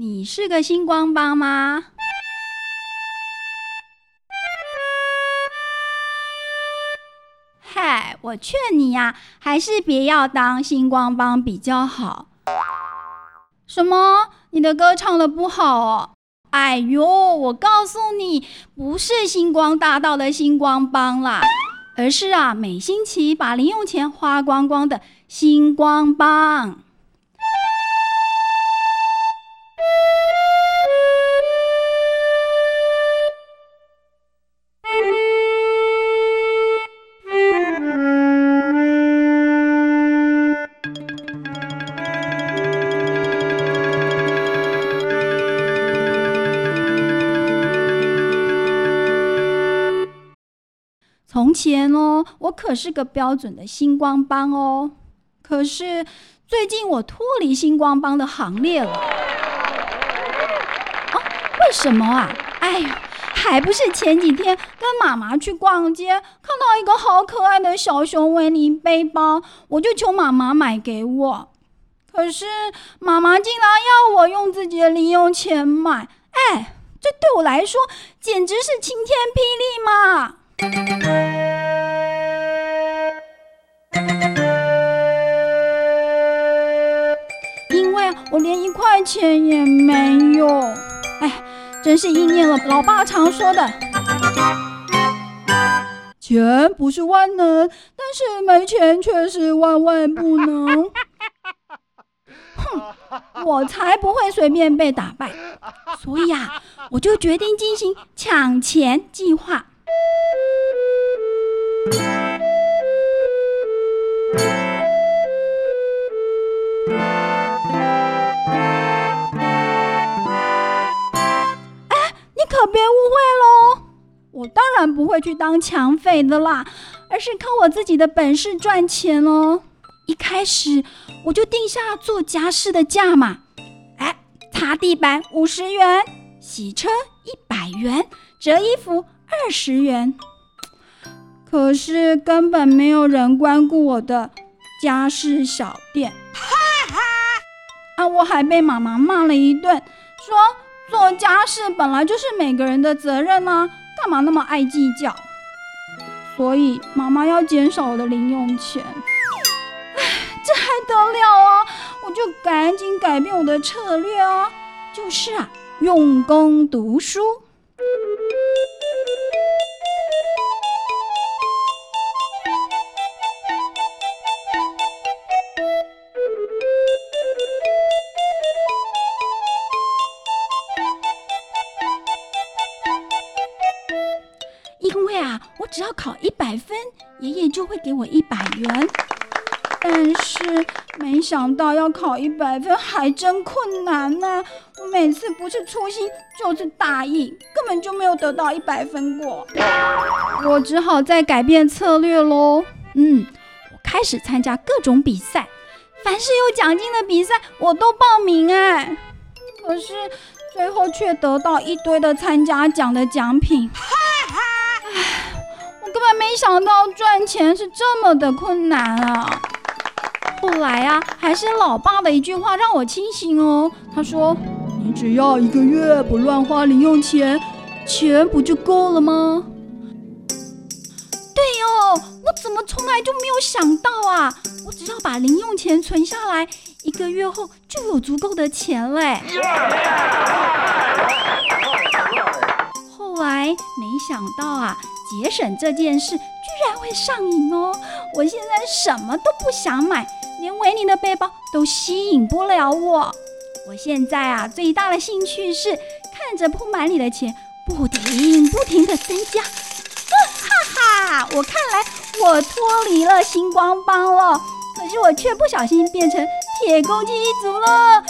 你是个星光帮吗？嗨，我劝你呀，还是别要当星光帮比较好。什么？你的歌唱的不好哦？哎呦，我告诉你，不是星光大道的星光帮啦，而是啊，每星期把零用钱花光光的星光帮。钱哦，我可是个标准的星光帮哦。可是最近我脱离星光帮的行列了。啊，为什么啊？哎呦，还不是前几天跟妈妈去逛街，看到一个好可爱的小熊维尼背包，我就求妈妈买给我。可是妈妈竟然要我用自己的零用钱买，哎，这对我来说简直是晴天霹雳嘛！钱也没有，哎，真是应验了老爸常说的：“钱不是万能，但是没钱却是万万不能。”哼，我才不会随便被打败，所以啊，我就决定进行抢钱计划。我当然不会去当抢匪的啦，而是靠我自己的本事赚钱哦。一开始我就定下做家事的价码，哎，擦地板五十元，洗车一百元，折衣服二十元。可是根本没有人光顾我的家事小店，哈哈啊！我还被妈妈骂了一顿，说做家事本来就是每个人的责任呢，干嘛那么爱计较？所以妈妈要减少我的零用钱。唉，这还得了啊！我就赶紧改变我的策略啊，就是啊，用功读书。考一百分，爷爷就会给我一百元。但是没想到要考一百分还真困难呢。我每次不是粗心就是大意，根本就没有得到一百分过。我只好再改变策略喽。嗯，我开始参加各种比赛，凡是有奖金的比赛我都报名哎。可是最后却得到一堆的参加奖的奖品。根本没想到赚钱是这么的困难啊！后来啊，还是老爸的一句话让我清醒哦。他说：“你只要一个月不乱花零用钱，钱不就够了吗？”对哦，我怎么从来就没有想到啊！我只要把零用钱存下来，一个月后就有足够的钱嘞。后来没想到啊，节省这件事居然会上瘾哦！我现在什么都不想买。连维尼的背包都吸引不了我。我现在啊，最大的兴趣是看着铺满里的钱不停不停的增加。哈哈，我看来我脱离了星光帮了，可是我却不小心变成铁公鸡一族了。